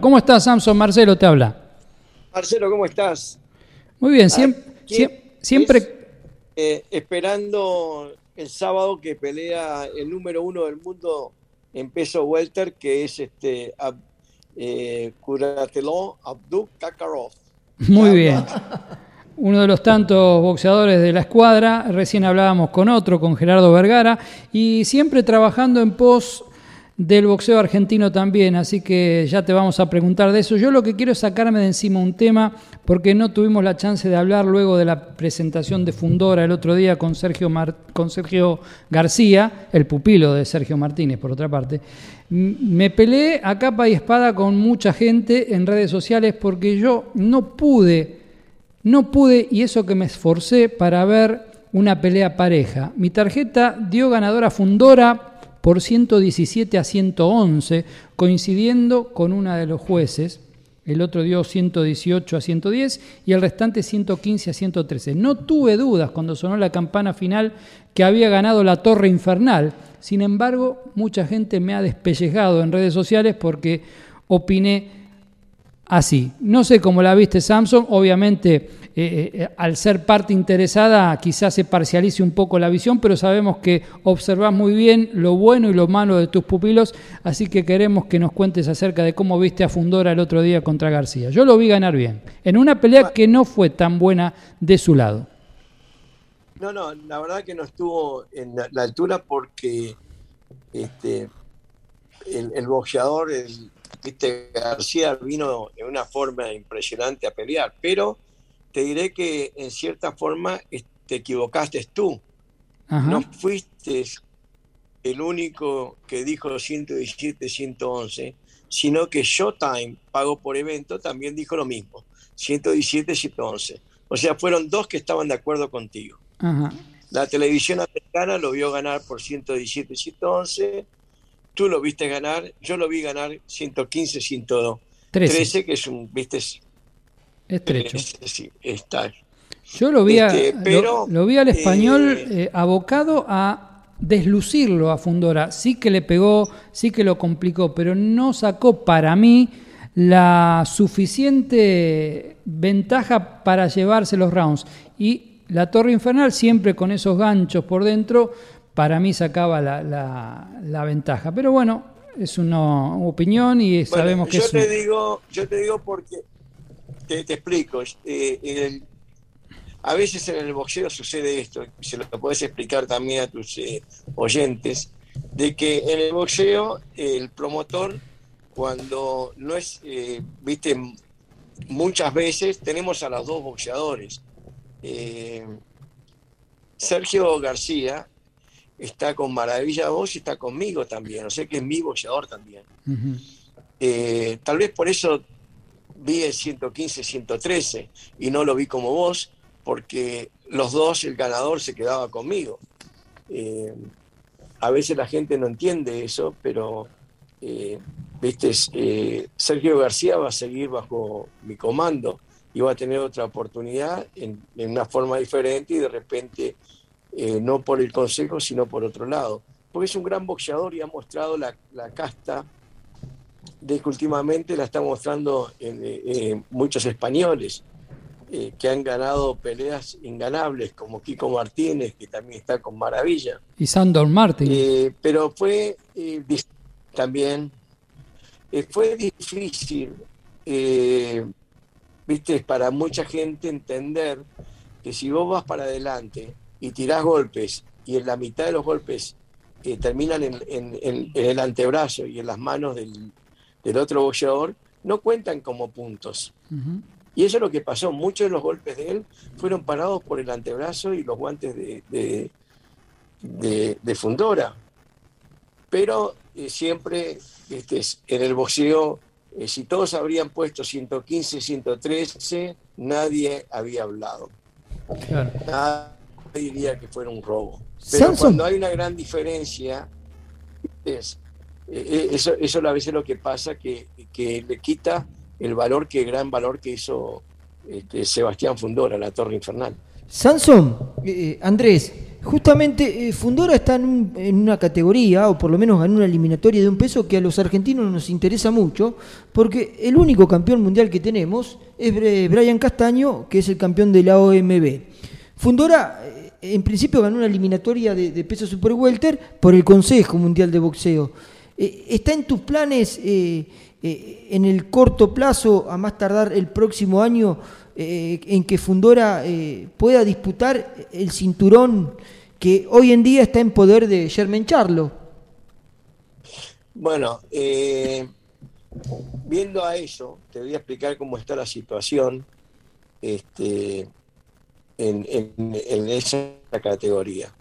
¿Cómo estás, Samson? Marcelo te habla. Marcelo, ¿cómo estás? Muy bien, siempre... siempre... Eh, esperando el sábado que pelea el número uno del mundo en peso welter, que es este eh, Abdul Kakarov. Muy bien. Uno de los tantos boxeadores de la escuadra, recién hablábamos con otro, con Gerardo Vergara, y siempre trabajando en pos del boxeo argentino también, así que ya te vamos a preguntar de eso. Yo lo que quiero es sacarme de encima un tema, porque no tuvimos la chance de hablar luego de la presentación de Fundora el otro día con Sergio, con Sergio García, el pupilo de Sergio Martínez, por otra parte. Me peleé a capa y espada con mucha gente en redes sociales porque yo no pude, no pude, y eso que me esforcé para ver una pelea pareja. Mi tarjeta dio ganadora Fundora por 117 a 111, coincidiendo con una de los jueces. El otro dio 118 a 110 y el restante 115 a 113. No tuve dudas cuando sonó la campana final que había ganado la Torre Infernal. Sin embargo, mucha gente me ha despellejado en redes sociales porque opiné así. No sé cómo la viste Samsung, obviamente eh, eh, al ser parte interesada quizás se parcialice un poco la visión, pero sabemos que observas muy bien lo bueno y lo malo de tus pupilos, así que queremos que nos cuentes acerca de cómo viste a Fundora el otro día contra García. Yo lo vi ganar bien, en una pelea que no fue tan buena de su lado. No, no, la verdad que no estuvo en la, altura porque este, el, el boxeador, el, Viste, García vino de una forma impresionante a pelear, pero te diré que en cierta forma te equivocaste tú. No fuiste el único que dijo 117, 111, sino que Showtime, pago por evento, también dijo lo mismo, 117, 111. O sea, fueron dos que estaban de acuerdo contigo. La televisión americana lo vio ganar por 117, 111 tú lo viste ganar, yo lo vi ganar 115, 113, que es un, viste, estrecho. está. Yo lo vi, este, pero, lo, vi al español eh, eh, abocado a deslucirlo a Fundora. Sí que le pegó, sí que lo complicó, pero no sacó para mí la suficiente ventaja para llevarse los rounds. Y la Torre Infernal, siempre con esos ganchos por dentro, para mí sacaba la, la, ventaja. Pero bueno, es una opinión y sabemos que yo es... Te digo, yo te digo porque, te, explico, eh, a veces en el boxeo sucede esto, se lo puedes explicar también a tus eh, oyentes, de que en el boxeo el promotor, cuando no es, eh, viste, muchas veces tenemos a los dos boxeadores. Sergio García está con Maravilla Vos y está conmigo también, o sea que es mi boxeador también. Eh, tal vez por eso vi el 115, 113 y no lo vi como vos, porque los dos, el ganador se quedaba conmigo. Eh, a veces la gente no entiende eso, pero eh, viste, Sergio García va a seguir bajo mi comando y va a tener otra oportunidad en, en una forma diferente y de repente eh, no por el consejo, sino por otro lado. Porque es un gran boxeador y ha mostrado la, casta de que últimamente la está mostrando eh, eh, muchos españoles que han ganado peleas inganables, como Kiko Martínez, que también está con maravilla. Y Sandor Martín. pero fue también, fue difícil, viste, para mucha gente entender que si vos vas para adelante y tirás golpes y en la mitad de los golpes eh, terminan en, el antebrazo y en las manos del, otro boxeador, no cuentan como puntos. Y eso es lo que pasó. Muchos de los golpes de él fueron parados por el antebrazo y los guantes de, de, Fundora. Pero eh, siempre este, en el boxeo, eh, si todos habrían puesto 115, 113, nadie había hablado. Claro diría que fuera un robo. Pero cuando hay una gran diferencia, es, eh, eh, eso, eso a veces lo que pasa que, que le quita el valor, que gran valor que hizo este, Sebastián Fundora, la Torre Infernal. Sansón, eh, Andrés, justamente eh, Fundora está en, una categoría, o por lo menos ganó una eliminatoria de un peso que a los argentinos nos interesa mucho, porque el único campeón mundial que tenemos es Brian Castaño, que es el campeón de la OMB. Fundora, eh, en principio, ganó una eliminatoria de, peso super welter por el Consejo Mundial de Boxeo. Eh, ¿Está en tus planes en el corto plazo, a más tardar el próximo año, eh, en que Fundora eh, pueda disputar el cinturón que hoy en día está en poder de Germen Charlo. Bueno, eh, viendo a eso, te voy a explicar cómo está la situación este, en, esa categoría.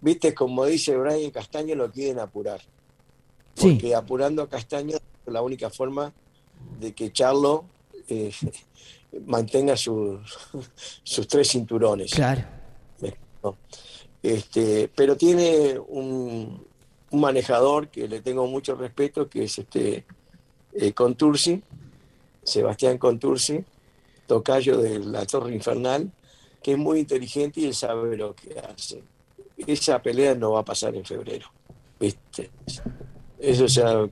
Viste, como dice Brian Castaño, lo quieren apurar. Porque apurando a Castaño es la única forma de que Charlo eh, mantenga sus, sus tres cinturones. Claro. Este, pero tiene un, manejador que le tengo mucho respeto, que es este eh, Contursi, Sebastián Contursi, tocayo de la Torre Infernal, que es muy inteligente y él sabe lo que hace. Esa pelea no va a pasar en febrero. ¿viste? Eso ya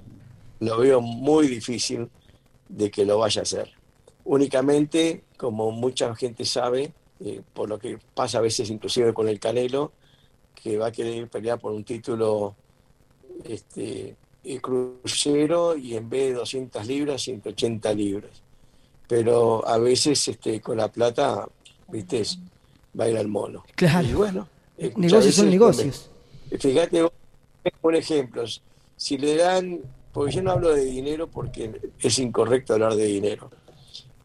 lo veo muy difícil de que lo vaya a hacer únicamente, como mucha gente sabe, eh, por lo que pasa a veces inclusive con el Canelo, que va a querer pelear por un título este, crucero y en vez de 200 libras, 180 libras. Pero a veces este, con la plata, viste, va a ir al mono. Claro. Y bueno, eh, negocios son negocios. Fíjate, por ejemplo, si le dan, porque yo no hablo de dinero porque es incorrecto hablar de dinero,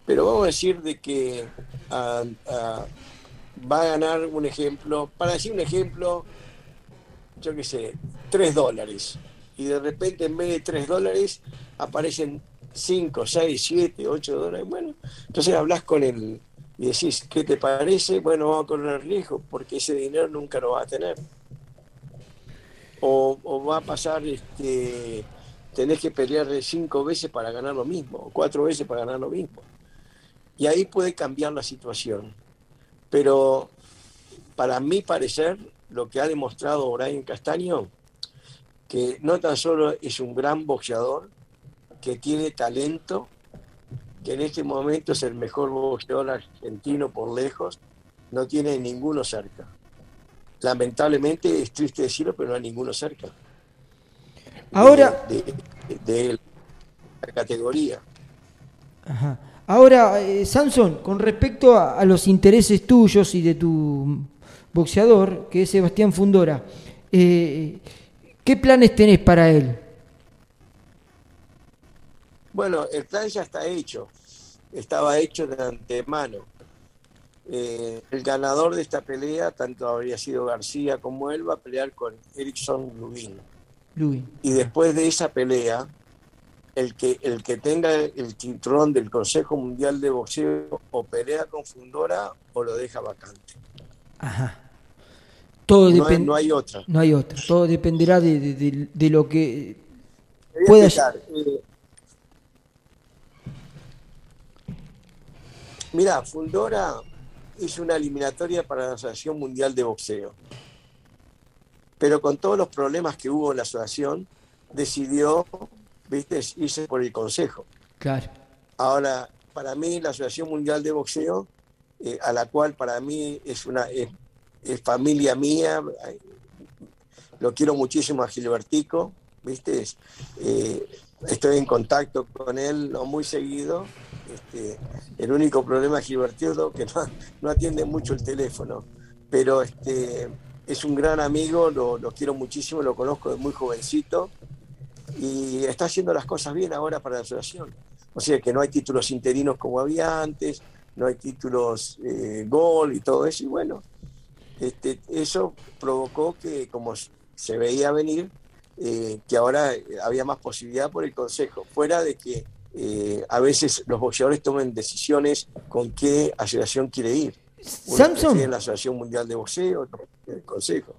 pero vamos a decir de que va a ganar un ejemplo, para decir un ejemplo, yo qué sé, 3 dólares. Y de repente en vez de 3 dólares aparecen 5, 6, 7, 8 dólares. Bueno, entonces hablas con él y decís, ¿qué te parece? Bueno, vamos a correr riesgo porque ese dinero nunca lo va a tener. O, o va a pasar, este, tenés que pelear cinco veces para ganar lo mismo, o cuatro veces para ganar lo mismo. Y ahí puede cambiar la situación. Pero para mi parecer, lo que ha demostrado Brian Castaño, que no tan solo es un gran boxeador, que tiene talento, que en este momento es el mejor boxeador argentino por lejos, no tiene ninguno cerca. Lamentablemente es triste decirlo, pero no hay ninguno cerca. Ahora. De, la categoría. Ajá. Ahora, eh, Samson, con respecto a, los intereses tuyos y de tu boxeador, que es Sebastián Fundora, eh, ¿qué planes tenés para él? Bueno, el plan ya está hecho, estaba hecho de antemano. Eh, el ganador de esta pelea, tanto habría sido García como él, va a pelear con Erickson Lubin. Y después de esa pelea, el que, el que tenga el cinturón del Consejo Mundial de Boxeo o pelea con Fundora o lo deja vacante. Ajá. Todo no, hay, no hay otra. No hay otra. Todo dependerá de, lo que pueda. Eh, mira, Fundora hizo una eliminatoria para la Asociación Mundial de Boxeo. Pero con todos los problemas que hubo en la asociación, decidió ¿viste? Hice por el Consejo. Claro. Ahora, para mí, la Asociación Mundial de Boxeo, eh, a la cual para mí es una es, familia mía, lo quiero muchísimo a Gilbertico, ¿viste? Eh, estoy en contacto con él no muy seguido. Este, el único problema es Gilbertico que no, no, atiende mucho el teléfono, pero este, es un gran amigo, lo, lo quiero muchísimo, lo conozco de muy jovencito y está haciendo las cosas bien ahora para la asociación. O sea que no hay títulos interinos como había antes, no hay títulos eh, gol y todo eso. Y bueno, este, eso provocó que, como se veía venir, eh, que ahora había más posibilidad por el Consejo, fuera de que eh, a veces los boxeadores tomen decisiones con qué asociación quiere ir. Samson. En la Asociación Mundial de Boxeo, el Consejo.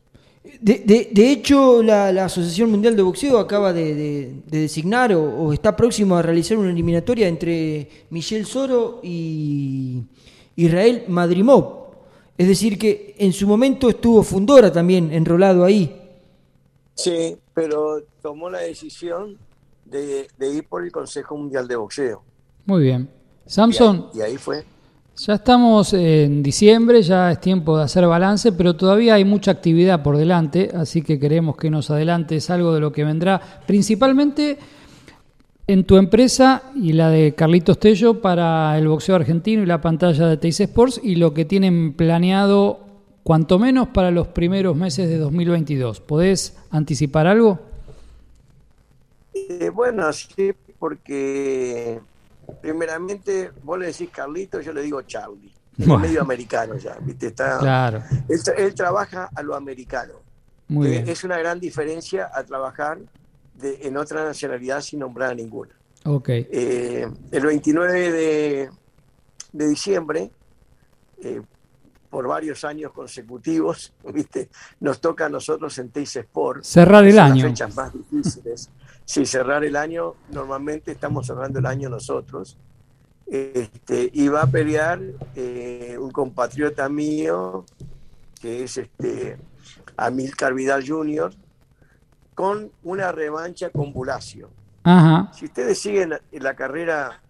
De, de, hecho, la, Asociación Mundial de Boxeo acaba de, designar o, está próximo a realizar una eliminatoria entre Michel Soro y Israel Madrimov. Es decir, que en su momento estuvo Fundora también enrolado ahí. Sí, pero tomó la decisión de, ir por el Consejo Mundial de Boxeo. Muy bien. Samson. Y ahí, fue. Ya estamos en diciembre, ya es tiempo de hacer balance, pero todavía hay mucha actividad por delante, así que queremos que nos adelantes algo de lo que vendrá, principalmente en tu empresa y la de Carlitos Tello para el boxeo argentino y la pantalla de Teis Sports y lo que tienen planeado cuanto menos para los primeros meses de 2022. ¿Podés anticipar algo? Eh, bueno, sí, porque primeramente vos le decís Carlito, yo le digo Charlie. Es medio americano ya, ¿viste? Está, claro. Él, trabaja a lo americano. Muy eh, Es una gran diferencia a trabajar en otra nacionalidad sin nombrar a ninguna. Ok. Eh, el 29 de, de diciembre, eh, por varios años consecutivos, ¿viste? nos toca a nosotros en Teis Sport. Cerrar el año. Las fechas más difíciles. Sí, cerrar el año, normalmente estamos cerrando el año nosotros. Este, y va a pelear eh, un compatriota mío, que es este, Amilcar Vidal Jr., con una revancha con Bulacio. Si ustedes siguen la carrera,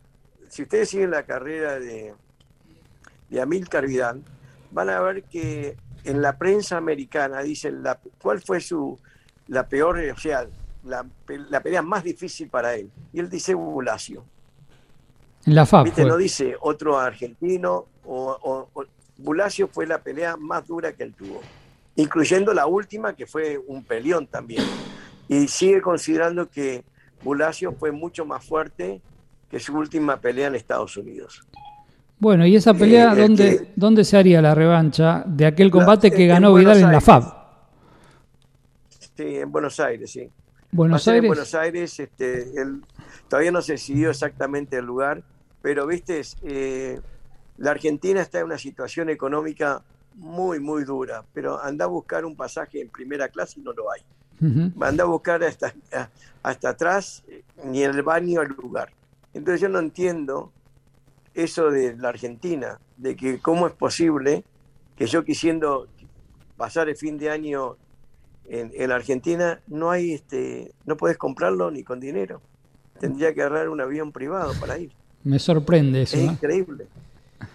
si ustedes siguen la carrera de, de Amilcar Vidal, van a ver que en la prensa americana dicen la, cuál fue su la peor, o sea, la, pelea más difícil para él. Y él dice Bulacio. La FAB. No dice otro argentino. O, Bulacio fue la pelea más dura que él tuvo. Incluyendo la última, que fue un peleón también. Y sigue considerando que Bulacio fue mucho más fuerte que su última pelea en Estados Unidos. Bueno, ¿y esa pelea eh, dónde, se haría la revancha de aquel combate que ganó Vidal en la FAB? Sí, en Buenos Aires, sí. Buenos Aires. En Buenos Aires, este, todavía no se decidió exactamente el lugar, pero viste, eh, la Argentina está en una situación económica muy, muy dura, pero anda a buscar un pasaje en primera clase y no lo hay. Anda a buscar hasta, hasta atrás, eh, ni en el baño al lugar. Entonces yo no entiendo eso de la Argentina, de que cómo es posible que yo quisiendo pasar el fin de año en, la Argentina no hay, este, no puedes comprarlo ni con dinero. Tendría que agarrar un avión privado para ir. Me sorprende eso. Es increíble.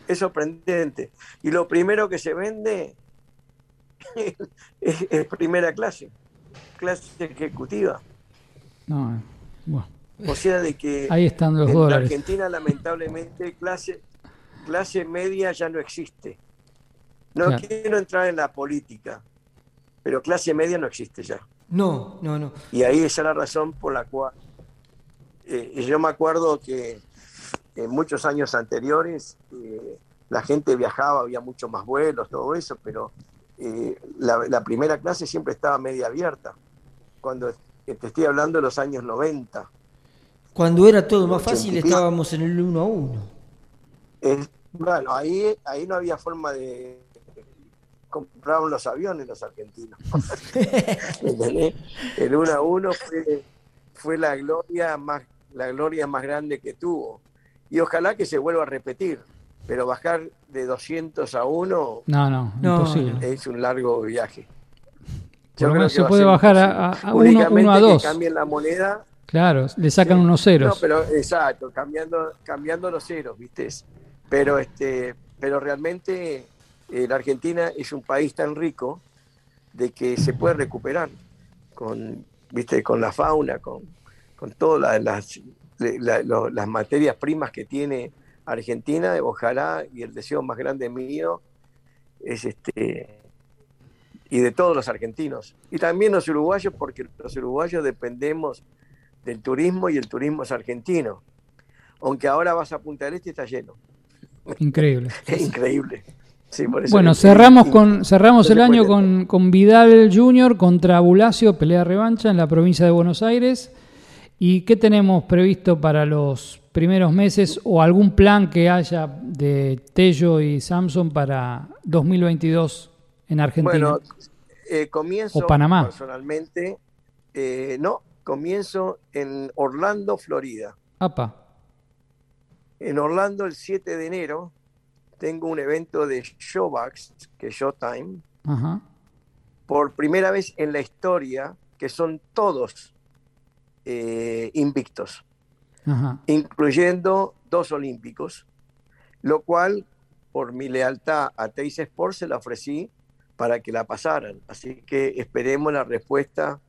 Es sorprendente. Y lo primero que se vende es, primera clase, clase ejecutiva. No, bueno. O sea, de que ahí están los en dólares. La Argentina, lamentablemente, clase, clase media ya no existe. No quiero entrar en la política, pero clase media no existe ya. No, no, no. Y ahí esa es la razón por la cual eh, yo me acuerdo que en muchos años anteriores eh, la gente viajaba, había mucho más vuelos, todo eso, pero eh, la, primera clase siempre estaba media abierta. Cuando te estoy hablando de los años 90. Cuando era todo más fácil estábamos en el 1 a 1. bueno, ahí, ahí no había forma de, compraron los aviones los argentinos. el 1 a 1 fue, la gloria más la gloria más grande que tuvo. Y ojalá que se vuelva a repetir, pero bajar de 200 a 1 no, no, imposible. es un largo viaje. Yo creo que se puede bajar a, a, 1 a 2. Que cambien la moneda. Claro, le sacan unos ceros. No, pero exacto, cambiando, cambiando los ceros, ¿viste? Pero, este, pero realmente eh, la Argentina es un país tan rico de que se puede recuperar con, ¿viste? con la fauna, con, con todas las, las, materias primas que tiene Argentina. Ojalá, y el deseo más grande mío es este y de todos los argentinos y también los uruguayos porque los uruguayos dependemos del turismo y el turismo es argentino aunque ahora vas a Punta del Este y está lleno increíble es increíble bueno, cerramos con cerramos el año con, con, Vidal Jr. contra Bulacio, pelea revancha en la provincia de Buenos Aires. ¿Y qué tenemos previsto para los primeros meses o algún plan que haya de Tello y Samson para 2022 en Argentina? Bueno, eh, comienzo o Panamá. personalmente, eh, no, comienzo en Orlando, Florida. Apa. En Orlando el 7 de enero tengo un evento de Showbox, que es Showtime, por primera vez en la historia, que son todos eh, invictos, incluyendo dos olímpicos, lo cual, por mi lealtad a Teis Sports, se la ofrecí para que la pasaran. Así que esperemos la respuesta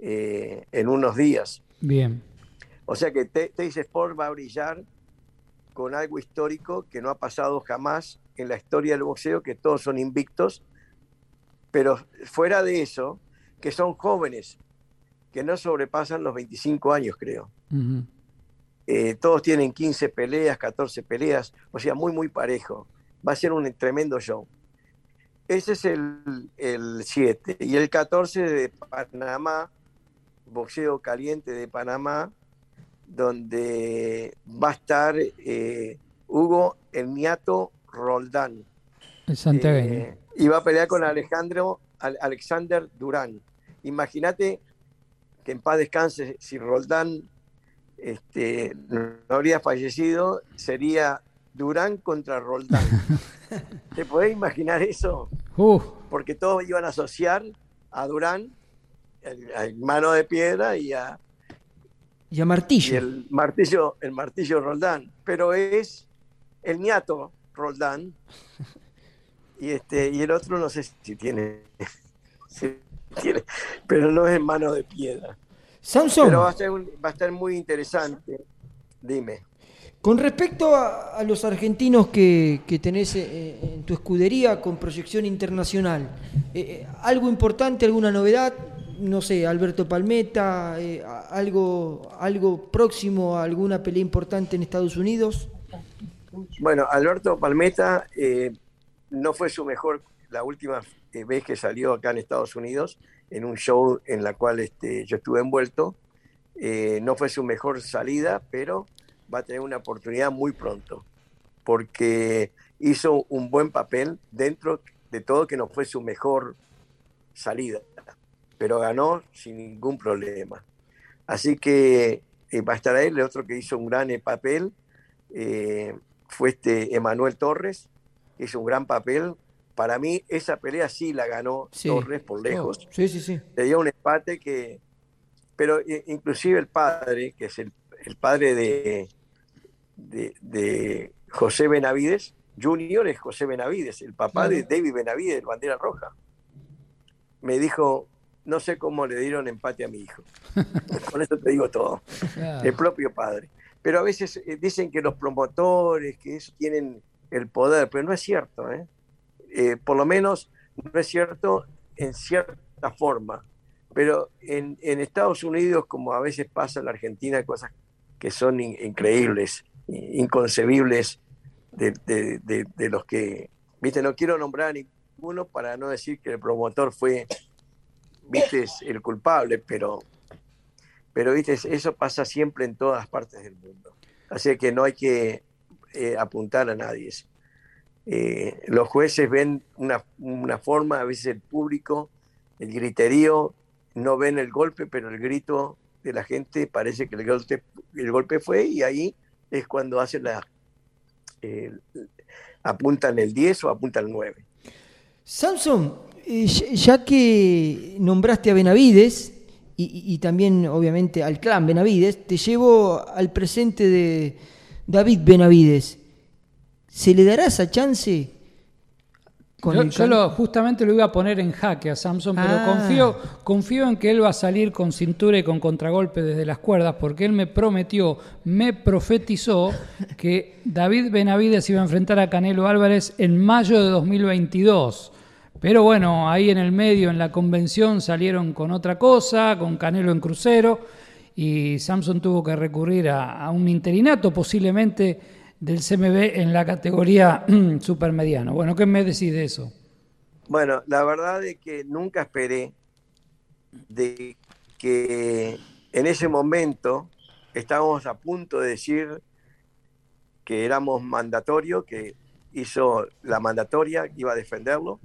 eh, en unos días. Bien. O sea que Teis Sport va a brillar con algo histórico que no ha pasado jamás en la historia del boxeo, que todos son invictos, pero fuera de eso, que son jóvenes, que no sobrepasan los 25 años, creo. Eh, todos tienen 15 peleas, 14 peleas, o sea, muy, muy parejo. Va a ser un tremendo show. Ese es el 7. y el 14 de Panamá, boxeo caliente de Panamá, donde va a estar eh, Hugo El Niato Roldán. El eh, y va a pelear con Alejandro Alexander Durán. Imagínate que en paz descanse si Roldán este, no habría fallecido, sería Durán contra Roldán. ¿Te podés imaginar eso? Porque todos iban a asociar a Durán, el, mano de piedra y a, y a martillo. el martillo, el martillo Roldán. Pero es el niato Roldán. Y este, y el otro no sé si tiene, tiene pero no es mano de piedra. Samson. Pero va a, estar muy interesante. Dime. Con respecto a, los argentinos que, tenés eh, en tu escudería con proyección internacional, eh, eh, ¿algo importante, alguna novedad? No sé, Alberto Palmeta, algo, algo próximo a alguna pelea importante en Estados Unidos. Bueno, Alberto Palmeta no fue su mejor, la última vez que salió acá en Estados Unidos, en un show en la cual este, yo estuve envuelto. Eh, no fue su mejor salida, pero va a tener una oportunidad muy pronto, porque hizo un buen papel dentro de todo que no fue su mejor salida, pero ganó sin ningún problema. Así que eh, va a estar ahí. El otro que hizo un gran papel eh, fue este Emanuel Torres, hizo un gran papel, para mí esa pelea sí la ganó Torres por lejos. sí, sí, sí. Le dio un empate que... Pero inclusive el padre, que es el, padre de, de, José Benavides, Junior es José Benavides, el papá de David Benavides, el bandera roja. Me dijo, no sé cómo le dieron empate a mi hijo. Con eso te digo todo. El propio padre. Pero a veces eh, dicen que los promotores, que eso tienen el poder, pero no es cierto. ¿eh? Eh, por lo menos no es cierto en cierta forma. Pero en, Estados Unidos, como a veces pasa en la Argentina, cosas que son increíbles, inconcebibles de, los que, viste, no quiero nombrar a ninguno para no decir que el promotor fue, viste, el culpable, pero, pero viste, eso pasa siempre en todas partes del mundo. Así que no hay que eh, apuntar a nadie. Eh, los jueces ven una, una, forma, a veces el público, el griterío, no ven el golpe, pero el grito de la gente parece que el golpe, el golpe fue y ahí es cuando hacen la... Eh, apuntan el 10 o apuntan el 9. Samson, eh, ya que nombraste a Benavides y, y, también obviamente al clan Benavides, te llevo al presente de David Benavides. ¿Se le dará esa chance? yo, justamente lo iba a poner en jaque a Samson, pero ah. confío, confío en que él va a salir con cintura y con contragolpe desde las cuerdas, porque él me prometió, me profetizó que David Benavides iba a enfrentar a Canelo Álvarez en mayo de 2022. Pero bueno, ahí en el medio, en la convención, salieron con otra cosa, con Canelo en crucero, y Samson tuvo que recurrir a un interinato, posiblemente del CMB en la categoría supermediano. Bueno, ¿qué me decís de eso? Bueno, la verdad es que nunca esperé de que en ese momento estábamos a punto de decir que éramos mandatorio, que hizo la mandatoria, iba a defenderlo,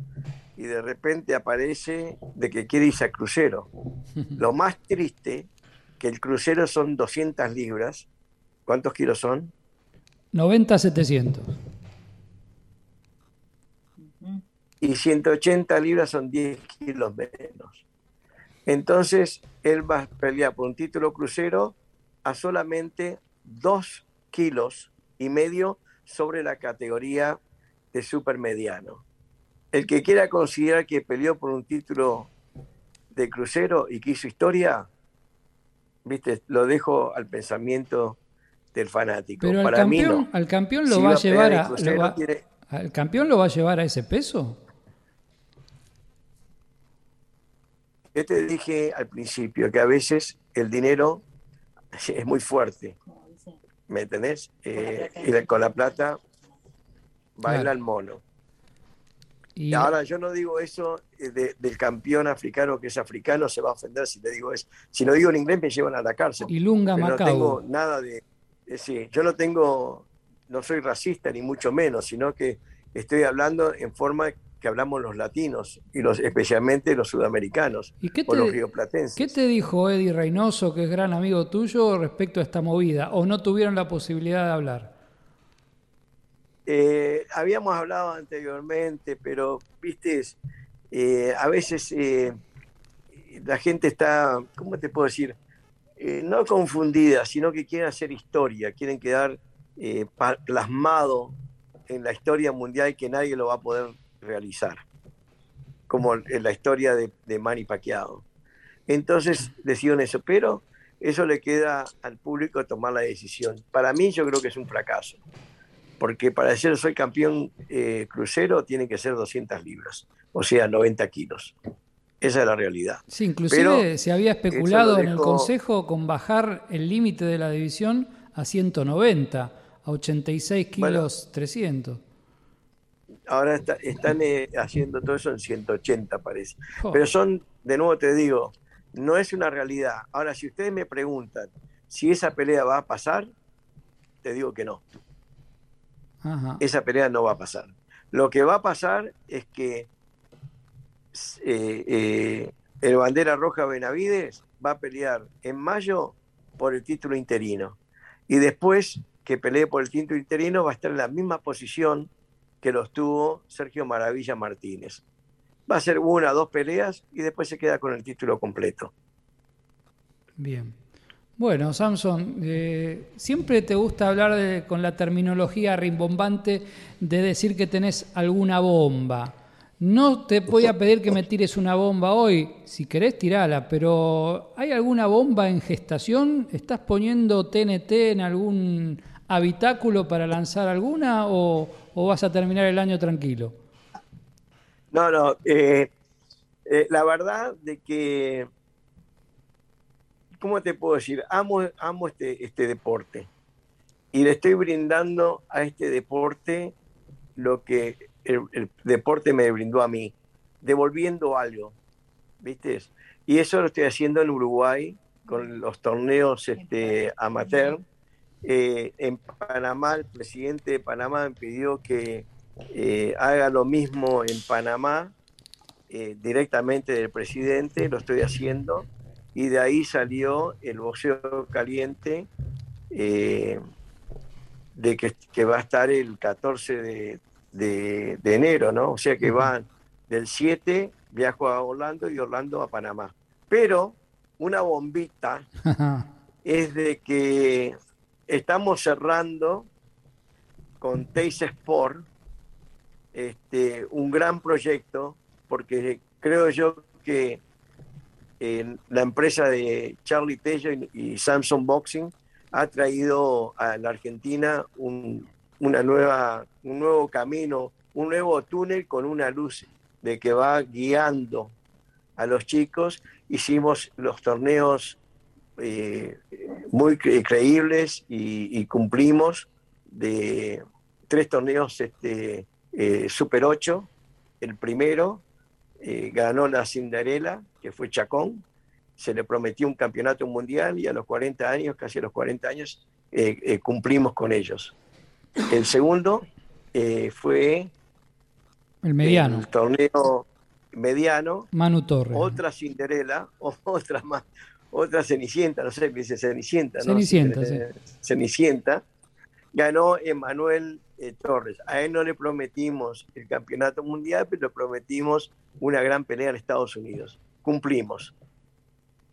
y de repente aparece de que quiere irse a crucero. Lo más triste, que el crucero son 200 libras. ¿Cuántos kilos son? 90-700. y 180 libras son 10 kilos menos. Entonces, él va a pelear por un título crucero a solamente 2 kilos y medio sobre la categoría de supermediano. El que quiera considerar que peleó por un título de crucero y que hizo historia, viste, lo dejo al pensamiento del fanático. Pero al campeón, al campeón lo va a llevar a, al campeón lo va a llevar a ese peso. Yo te dije al principio que a veces el dinero es muy fuerte. ¿Me entendés? Eh, y con la plata baila el mono. Y ahora yo no digo eso eh, del campeón africano que es africano, se va a ofender si le digo eso. Si lo digo en inglés me llevan a la cárcel. Y Lunga No tengo nada de... Eh, sí, yo no tengo, no soy racista ni mucho menos, sino que estoy hablando en forma que hablamos los latinos y los especialmente los sudamericanos ¿Y qué te, o los rioplatenses. ¿Qué te dijo Eddie Reynoso, que es gran amigo tuyo, respecto a esta movida? ¿O no tuvieron la posibilidad de hablar? Eh, habíamos hablado anteriormente, pero, viste, eh, a veces eh, la gente está, ¿cómo te puedo decir? no confundida, sino que quieren hacer historia, quieren quedar plasmado en la historia mundial que nadie lo va a poder realizar, como en la historia de, de Manny Pacquiao. Entonces decidieron eso, pero eso le queda al público tomar la decisión. Para mí yo creo que es un fracaso, porque para decir soy campeón eh, crucero tiene que ser 200 libras, o sea, 90 kilos. Esa es la realidad. Sí, inclusive se había especulado en el Consejo con bajar el límite de la división a 190, a 86 kilos 300 ahora están eh, haciendo todo eso en 180 parece. Pero son, de nuevo te digo, no es una realidad. Ahora, si ustedes me preguntan si esa pelea va a pasar, te digo que no. Esa pelea no va a pasar. Lo que va a pasar es que eh, eh, el bandera roja Benavides va a pelear en mayo por el título interino. Y después que pelee por el título interino va a estar en la misma posición que los tuvo Sergio Maravilla Martínez. Va a ser una, dos peleas y después se queda con el título completo. Bien. Bueno, Samson, eh, siempre te gusta hablar con la terminología rimbombante de decir que tenés alguna bomba. No te voy a pedir que me tires una bomba hoy, si querés tirala, pero ¿hay alguna bomba en gestación? ¿Estás poniendo TNT en algún habitáculo para lanzar alguna o, vas a terminar el año tranquilo? No, no. Eh, eh, la verdad de que, ¿cómo te puedo decir? Amo, amo este, este deporte. Y le estoy brindando a este deporte lo que el, deporte me brindó a mí, devolviendo algo, ¿viste? Y eso lo estoy haciendo en Uruguay con los torneos este, amateur. Eh, en Panamá, el presidente de Panamá me pidió que eh, haga lo mismo en Panamá, eh, directamente del presidente, lo estoy haciendo, y de ahí salió el boxeo caliente, de que, va a estar el 14 de, enero, ¿no? O sea que van del 7, viajo a Orlando y Orlando a Panamá. Pero una bombita es de que estamos cerrando con Teis Sport este, un gran proyecto, porque creo yo que la empresa de Charlie Tello y, Samsung Boxing ha traído a la Argentina un, una nueva, un nuevo camino, un nuevo túnel con una luz de que va guiando a los chicos. Hicimos los torneos eh, muy creíbles y, cumplimos de tres torneos este, eh, Super 8. El primero eh, ganó la Cinderela, que fue Chacón. Se le prometió un campeonato mundial y a los 40 años, casi a los 40 años, cumplimos con ellos. El segundo fue el mediano. El torneo mediano. Manu Torres. Otra Cinderela, otra más, otra Cenicienta, no sé qué dice Cenicienta, ¿no? Cenicienta, sí. Cenicienta. Ganó Emanuel eh, Torres. A él no le prometimos el campeonato mundial, pero le prometimos una gran pelea en Estados Unidos. Cumplimos.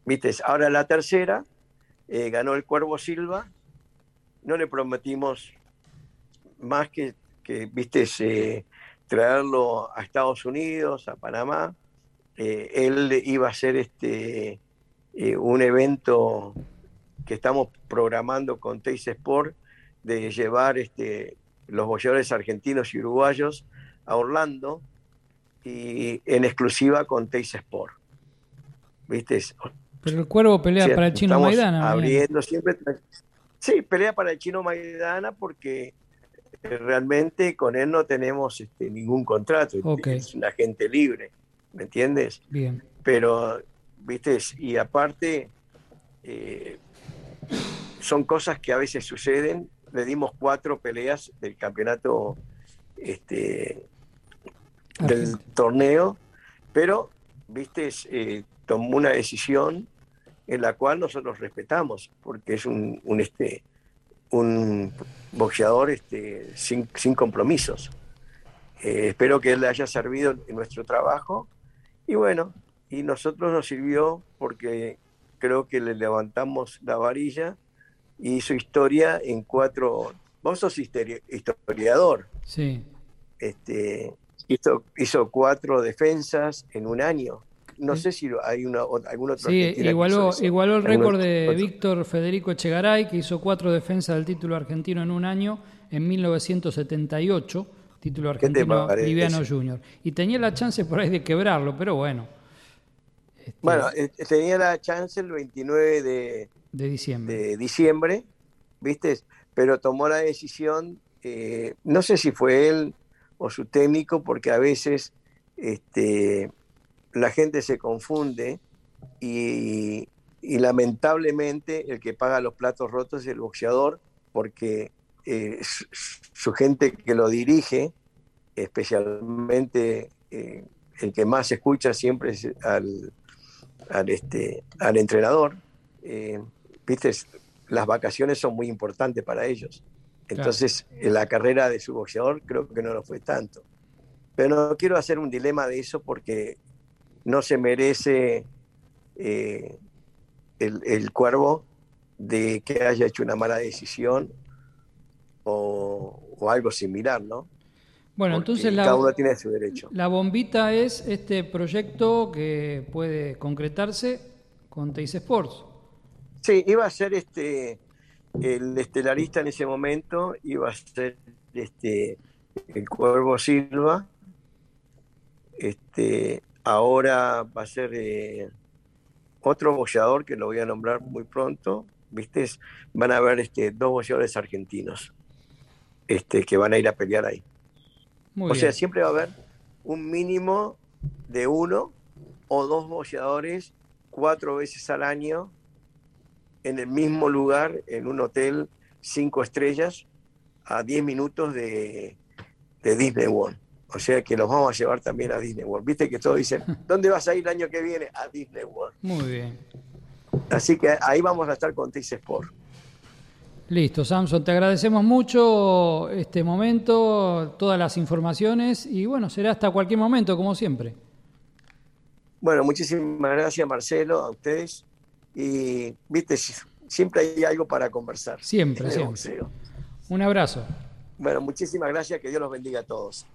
¿Viste? Ahora la tercera, eh, ganó el Cuervo Silva. No le prometimos más que, que viste, eh, traerlo a Estados Unidos, a Panamá. él iba a hacer este, un evento que estamos programando con Teis Sport de llevar este, los boxeadores argentinos y uruguayos a Orlando y en exclusiva con Teis Sport. ¿Viste? Pero el cuervo pelea para el chino Maidana. Abriendo siempre. Sí, pelea para el chino Maidana porque realmente con él no tenemos este, ningún contrato. Es un agente libre, ¿me entiendes? Bien. Pero, ¿viste? Y aparte, eh, son cosas que a veces suceden. Le dimos cuatro peleas del campeonato este, del torneo, pero, viste, eh, tomó una decisión en la cual nosotros respetamos, porque es un, este, un boxeador este, sin, compromisos. Eh, espero que él le haya servido en nuestro trabajo y bueno, y nosotros nos sirvió porque creo que le levantamos la varilla y hizo historia en cuatro. Vos sos historiador. Sí. Este, hizo, hizo cuatro defensas en un año. No sé si hay una, algún otro. Sí, igualó, igualó el récord de Víctor Federico Echegaray, que hizo cuatro defensas del título argentino en un año en 1978, título argentino Liviano Junior. Y tenía la chance por ahí de quebrarlo, pero bueno. Este, bueno, eh, tenía la chance el 29 de, de diciembre. De diciembre, ¿viste? Pero tomó la decisión, eh, no sé si fue él o su técnico, porque a veces este, la gente se confunde y, lamentablemente el que paga los platos rotos es el boxeador, porque eh, su, gente que lo dirige, especialmente eh, el que más escucha siempre es al, al, este, al entrenador, viste, las vacaciones son muy importantes para ellos. Entonces, en la carrera de su boxeador creo que no lo fue tanto. Pero no quiero hacer un dilema de eso porque no se merece eh, el, cuervo de que haya hecho una mala decisión o, algo similar, ¿no? Bueno, entonces la, cada uno tiene su derecho. La bombita es este proyecto que puede concretarse con Teis Sports. Sí, iba a ser este el estelarista en ese momento, iba a ser este el Cuervo Silva. Este, ahora va a ser eh, otro boxeador que lo voy a nombrar muy pronto. ¿Viste? Van a haber este, dos boxeadores argentinos este, que van a ir a pelear ahí. o sea, siempre va a haber un mínimo de uno o dos boxeadores cuatro veces al año en el mismo lugar, en un hotel cinco estrellas, a 10 minutos de, Disney World. O sea que los vamos a llevar también a Disney World. Viste que todos dicen, ¿dónde vas a ir el año que viene? A Disney World. Muy bien. Así que ahí vamos a estar con Tix Sport. Listo, Samson, te agradecemos mucho este momento, todas las informaciones y bueno, será hasta cualquier momento, como siempre. Bueno, muchísimas gracias Marcelo, a ustedes y, viste, siempre hay algo para conversar. Siempre, siempre. Un abrazo. Bueno, muchísimas gracias, que Dios los bendiga a todos.